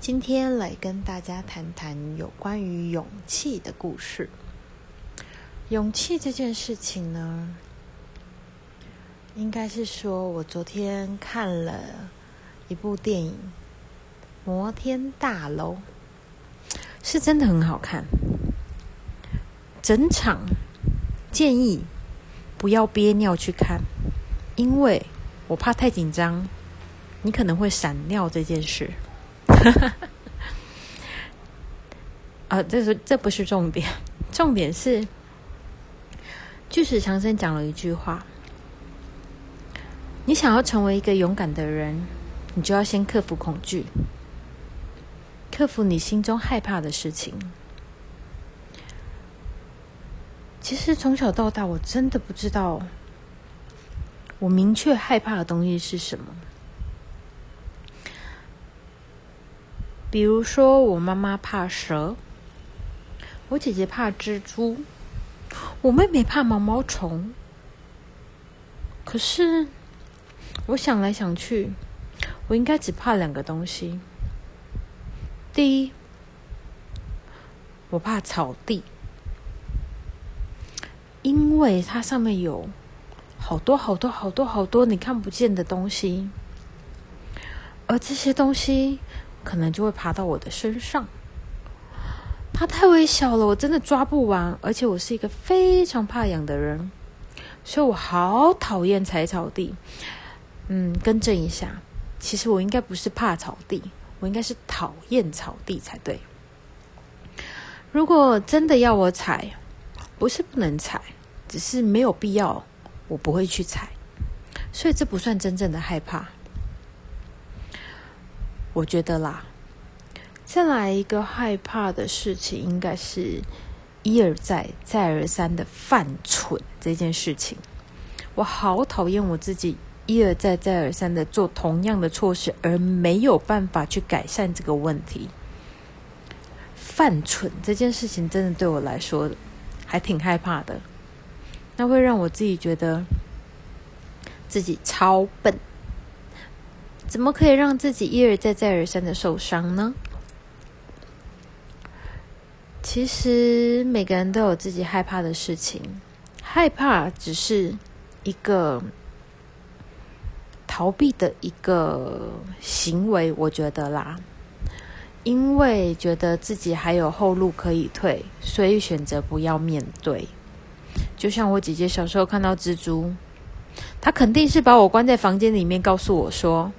今天来跟大家谈谈有关于勇气的故事。勇气这件事情呢，应该是说我昨天看了一部电影《摩天大楼》，是真的很好看。整场建议不要憋尿去看，因为我怕太紧张，你可能会闪尿这件事。哈 哈啊，这是这不是重点，重点是巨石强森讲了一句话：你想要成为一个勇敢的人，你就要先克服恐惧，克服你心中害怕的事情。其实从小到大，我真的不知道我明确害怕的东西是什么。比如说，我妈妈怕蛇，我姐姐怕蜘蛛，我妹妹怕毛毛虫。可是，我想来想去，我应该只怕两个东西。第一，我怕草地。因为它上面有好多好多好多好多你看不见的东西，而这些东西可能就会爬到我的身上。它太微小了，我真的抓不完。而且我是一个非常怕痒的人，所以我好讨厌踩草地。嗯，更正一下，其实我应该不是怕草地，我应该是讨厌草地才对。如果真的要我踩，不是不能踩，只是没有必要，我不会去踩，所以这不算真正的害怕。我觉得啦，再来一个害怕的事情，应该是一而再、再而三的犯蠢这件事情。我好讨厌我自己一而再、再而三的做同样的错事，而没有办法去改善这个问题。犯蠢这件事情，真的对我来说。还挺害怕的，那会让我自己觉得自己超笨，怎么可以让自己一而再、再而三的受伤呢？其实每个人都有自己害怕的事情，害怕只是一个逃避的一个行为，我觉得啦。因为觉得自己还有后路可以退，所以选择不要面对。就像我姐姐小时候看到蜘蛛，她肯定是把我关在房间里面，告诉我说：“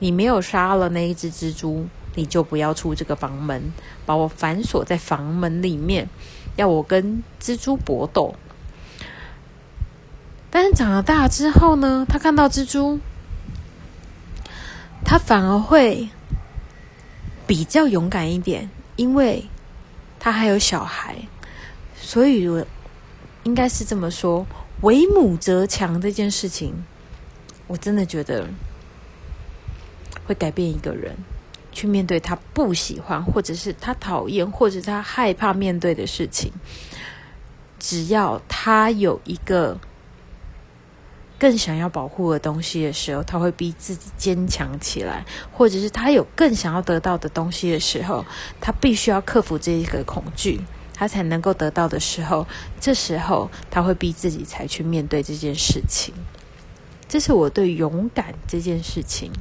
你没有杀了那一只蜘蛛，你就不要出这个房门，把我反锁在房门里面，要我跟蜘蛛搏斗。”但是长了大之后呢，他看到蜘蛛，他反而会。比较勇敢一点，因为他还有小孩，所以我应该是这么说：“为母则强”这件事情，我真的觉得会改变一个人去面对他不喜欢，或者是他讨厌，或者他害怕面对的事情。只要他有一个。更想要保护的东西的时候，他会逼自己坚强起来；或者是他有更想要得到的东西的时候，他必须要克服这一个恐惧，他才能够得到的时候，这时候他会逼自己才去面对这件事情。这是我对勇敢这件事情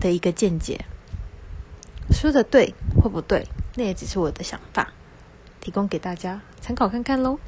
的一个见解。说的对或不对，那也只是我的想法，提供给大家参考看看喽。